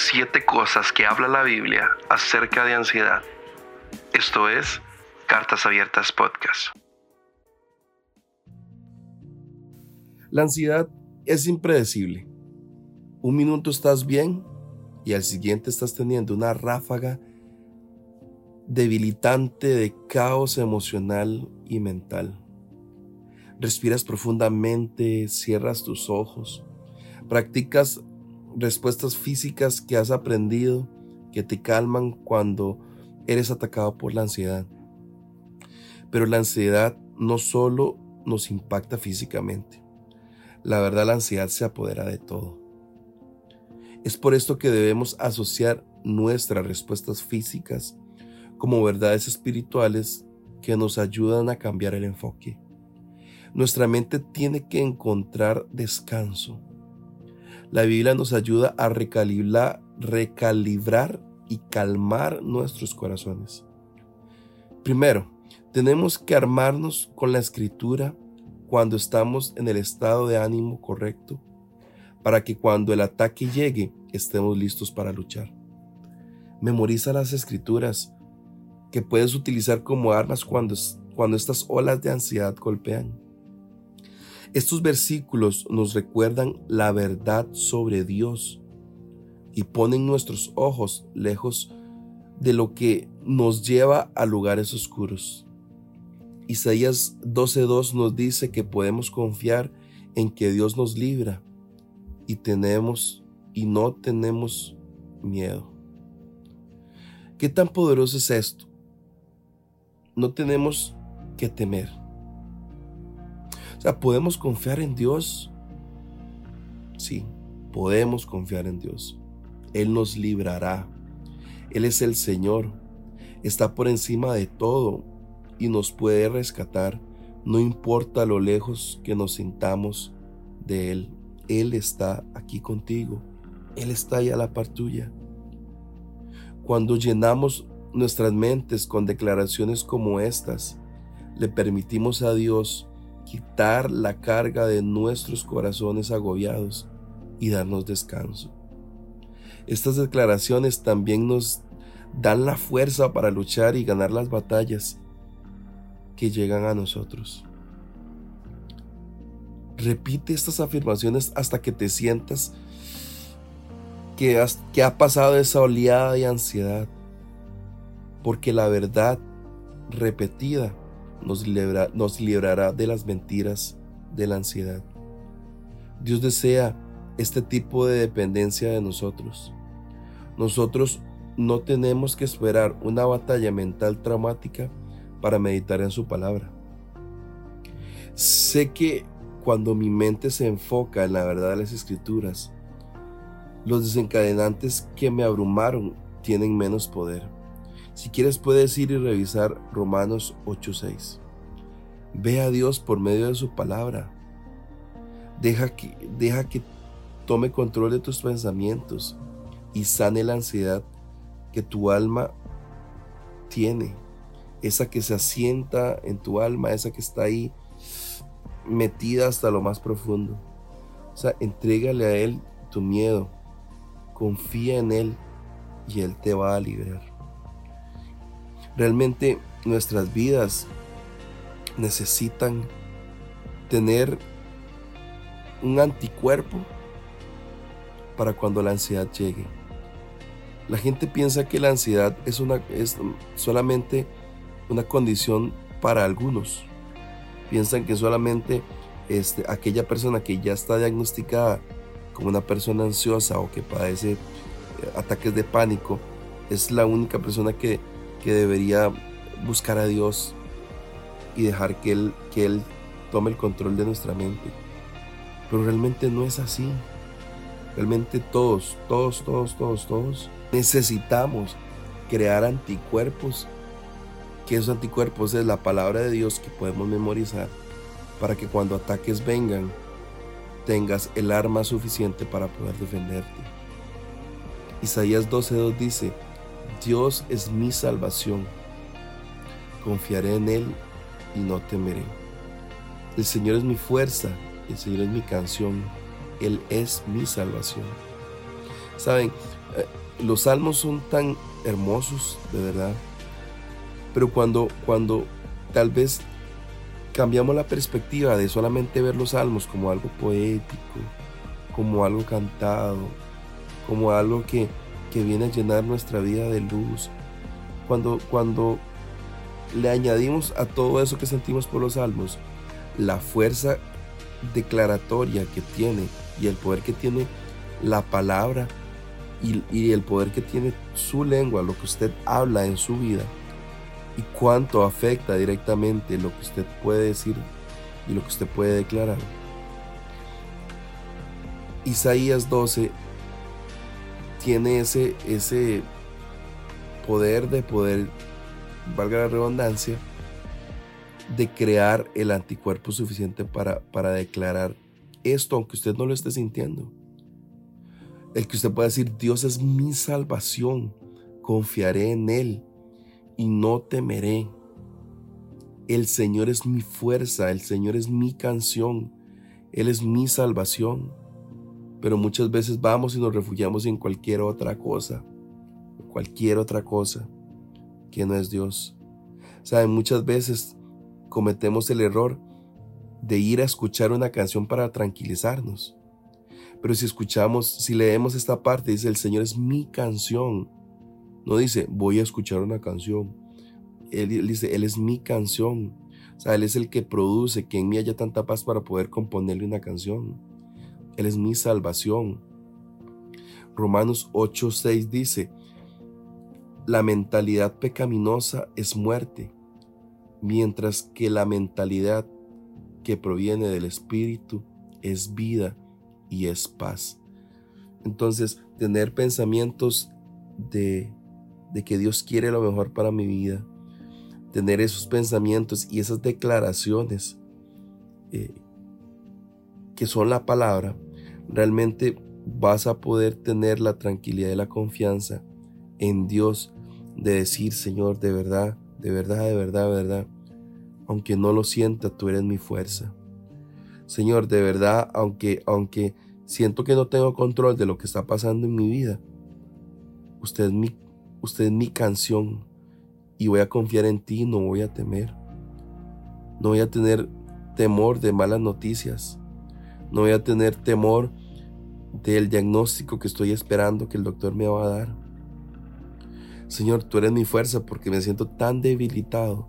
siete cosas que habla la Biblia acerca de ansiedad. Esto es Cartas Abiertas Podcast. La ansiedad es impredecible. Un minuto estás bien y al siguiente estás teniendo una ráfaga debilitante de caos emocional y mental. Respiras profundamente, cierras tus ojos, practicas respuestas físicas que has aprendido que te calman cuando eres atacado por la ansiedad. Pero la ansiedad no solo nos impacta físicamente. La verdad, la ansiedad se apodera de todo. Es por esto que debemos asociar nuestras respuestas físicas como verdades espirituales que nos ayudan a cambiar el enfoque. Nuestra mente tiene que encontrar descanso la Biblia nos ayuda a recalibrar, recalibrar y calmar nuestros corazones. Primero, tenemos que armarnos con la escritura cuando estamos en el estado de ánimo correcto, para que cuando el ataque llegue estemos listos para luchar. Memoriza las escrituras que puedes utilizar como armas cuando, cuando estas olas de ansiedad golpean. Estos versículos nos recuerdan la verdad sobre Dios y ponen nuestros ojos lejos de lo que nos lleva a lugares oscuros. Isaías 12.2 nos dice que podemos confiar en que Dios nos libra y tenemos y no tenemos miedo. ¿Qué tan poderoso es esto? No tenemos que temer. O sea, ¿podemos confiar en Dios? Sí, podemos confiar en Dios. Él nos librará. Él es el Señor. Está por encima de todo y nos puede rescatar. No importa lo lejos que nos sintamos de Él. Él está aquí contigo. Él está ahí a la par tuya. Cuando llenamos nuestras mentes con declaraciones como estas, le permitimos a Dios quitar la carga de nuestros corazones agobiados y darnos descanso. Estas declaraciones también nos dan la fuerza para luchar y ganar las batallas que llegan a nosotros. Repite estas afirmaciones hasta que te sientas que, que ha pasado esa oleada de ansiedad, porque la verdad repetida nos, nos librará de las mentiras de la ansiedad. Dios desea este tipo de dependencia de nosotros. Nosotros no tenemos que esperar una batalla mental traumática para meditar en su palabra. Sé que cuando mi mente se enfoca en la verdad de las escrituras, los desencadenantes que me abrumaron tienen menos poder. Si quieres puedes ir y revisar Romanos 8:6. Ve a Dios por medio de su palabra. Deja que, deja que tome control de tus pensamientos y sane la ansiedad que tu alma tiene. Esa que se asienta en tu alma, esa que está ahí metida hasta lo más profundo. O sea, entrégale a Él tu miedo, confía en Él y Él te va a liberar. Realmente nuestras vidas necesitan tener un anticuerpo para cuando la ansiedad llegue. La gente piensa que la ansiedad es, una, es solamente una condición para algunos. Piensan que solamente este, aquella persona que ya está diagnosticada como una persona ansiosa o que padece eh, ataques de pánico es la única persona que que debería buscar a Dios y dejar que Él, que Él tome el control de nuestra mente. Pero realmente no es así. Realmente todos, todos, todos, todos, todos necesitamos crear anticuerpos. Que esos anticuerpos es la palabra de Dios que podemos memorizar para que cuando ataques vengan tengas el arma suficiente para poder defenderte. Isaías 12.2 dice, Dios es mi salvación. Confiaré en Él y no temeré. El Señor es mi fuerza, el Señor es mi canción, Él es mi salvación. Saben, Eh, los salmos son tan hermosos, de verdad. Pero cuando, cuando tal vez cambiamos la perspectiva de solamente ver los salmos como algo poético, como algo cantado, como algo que, que viene a llenar nuestra vida de luz, cuando, cuando le añadimos a todo eso que sentimos por los salmos la fuerza declaratoria que tiene y el poder que tiene la palabra y, el poder que tiene su lengua, lo que usted habla en su vida y cuánto afecta directamente lo que usted puede decir y lo que usted puede declarar. Isaías 12 tiene ese, ese poder de poder, valga la redundancia, de crear el anticuerpo suficiente para, para declarar esto, aunque usted no lo esté sintiendo. El que usted pueda decir, Dios es mi salvación, confiaré en Él y no temeré. El Señor es mi fuerza, el Señor es mi canción, Él es mi salvación. Pero muchas veces vamos y nos refugiamos en cualquier otra cosa, cualquier otra cosa que no es Dios. Saben, muchas veces cometemos el error de ir a escuchar una canción para tranquilizarnos. Pero si escuchamos, si leemos esta parte, dice, el Señor es mi canción. No dice, voy a escuchar una canción. Él, dice, Él es mi canción. O sea, Él es el que produce que en mí haya tanta paz para poder componerle una canción. Él es mi salvación. Romanos 8:6 dice, la mentalidad pecaminosa es muerte, mientras que la mentalidad que proviene del Espíritu es vida y es paz. Entonces, tener pensamientos de, de que Dios quiere lo mejor para mi vida, tener esos pensamientos y esas declaraciones eh, que son la palabra, realmente vas a poder tener la tranquilidad y la confianza en Dios de decir, Señor, de verdad, de verdad, de verdad, de verdad, aunque no lo sienta, tú eres mi fuerza. Señor, de verdad, aunque, aunque siento que no tengo control de lo que está pasando en mi vida, usted es mi, usted es mi canción y voy a confiar en ti, no voy a temer. No voy a tener temor de malas noticias. No voy a tener temor del diagnóstico que estoy esperando que el doctor me va a dar. Señor, tú eres mi fuerza porque me siento tan debilitado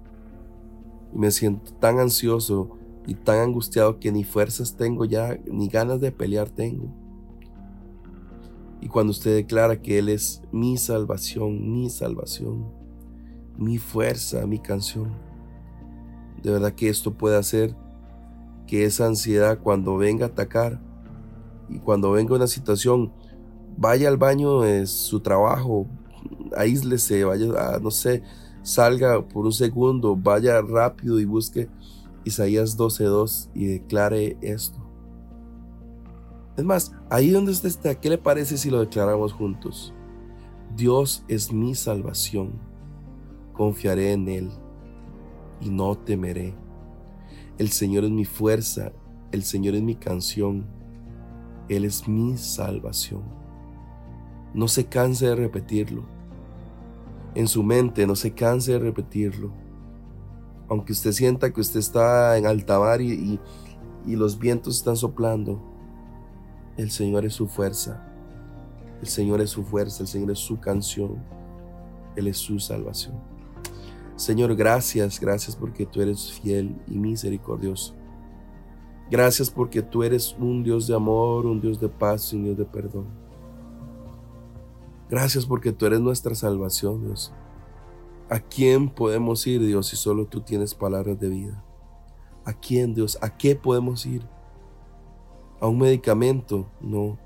y me siento tan ansioso y tan angustiado que ni fuerzas tengo ya, ni ganas de pelear tengo. Y cuando usted declara que Él es mi salvación, mi salvación, mi fuerza, mi canción, de verdad que esto puede hacer que esa ansiedad cuando venga a atacar y cuando venga una situación, vaya al baño de su trabajo, aíslese, vaya a, no sé, salga por un segundo, vaya rápido y busque Isaías 12.2 y declare esto. Es más, ahí donde usted está, ¿qué le parece si lo declaramos juntos? Dios es mi salvación, confiaré en Él y no temeré. El Señor es mi fuerza, el Señor es mi canción, Él es mi salvación. No se canse de repetirlo. En su mente no se canse de repetirlo aunque usted sienta que usted está en alta mar y, los vientos están soplando, el Señor es su fuerza. El Señor es su fuerza, el Señor es su canción, Él es su salvación. Señor, gracias, gracias porque tú eres fiel y misericordioso. Gracias porque tú eres un Dios de amor, un Dios de paz y un Dios de perdón. Gracias porque tú eres nuestra salvación, Dios. ¿A quién podemos ir, Dios, si solo tú tienes palabras de vida? ¿A quién, Dios? ¿A qué podemos ir? ¿A un medicamento? No.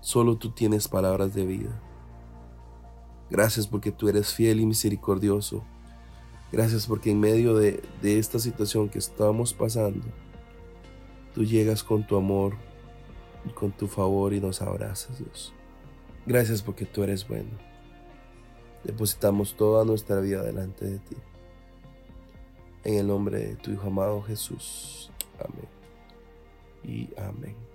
Solo tú tienes palabras de vida. Gracias porque tú eres fiel y misericordioso. Gracias porque en medio de, de esta situación que estamos pasando, tú llegas con tu amor y con tu favor y nos abrazas, Dios. Gracias porque tú eres bueno. Depositamos toda nuestra vida delante de ti. En el nombre de tu Hijo amado Jesús. Amén. Y amén.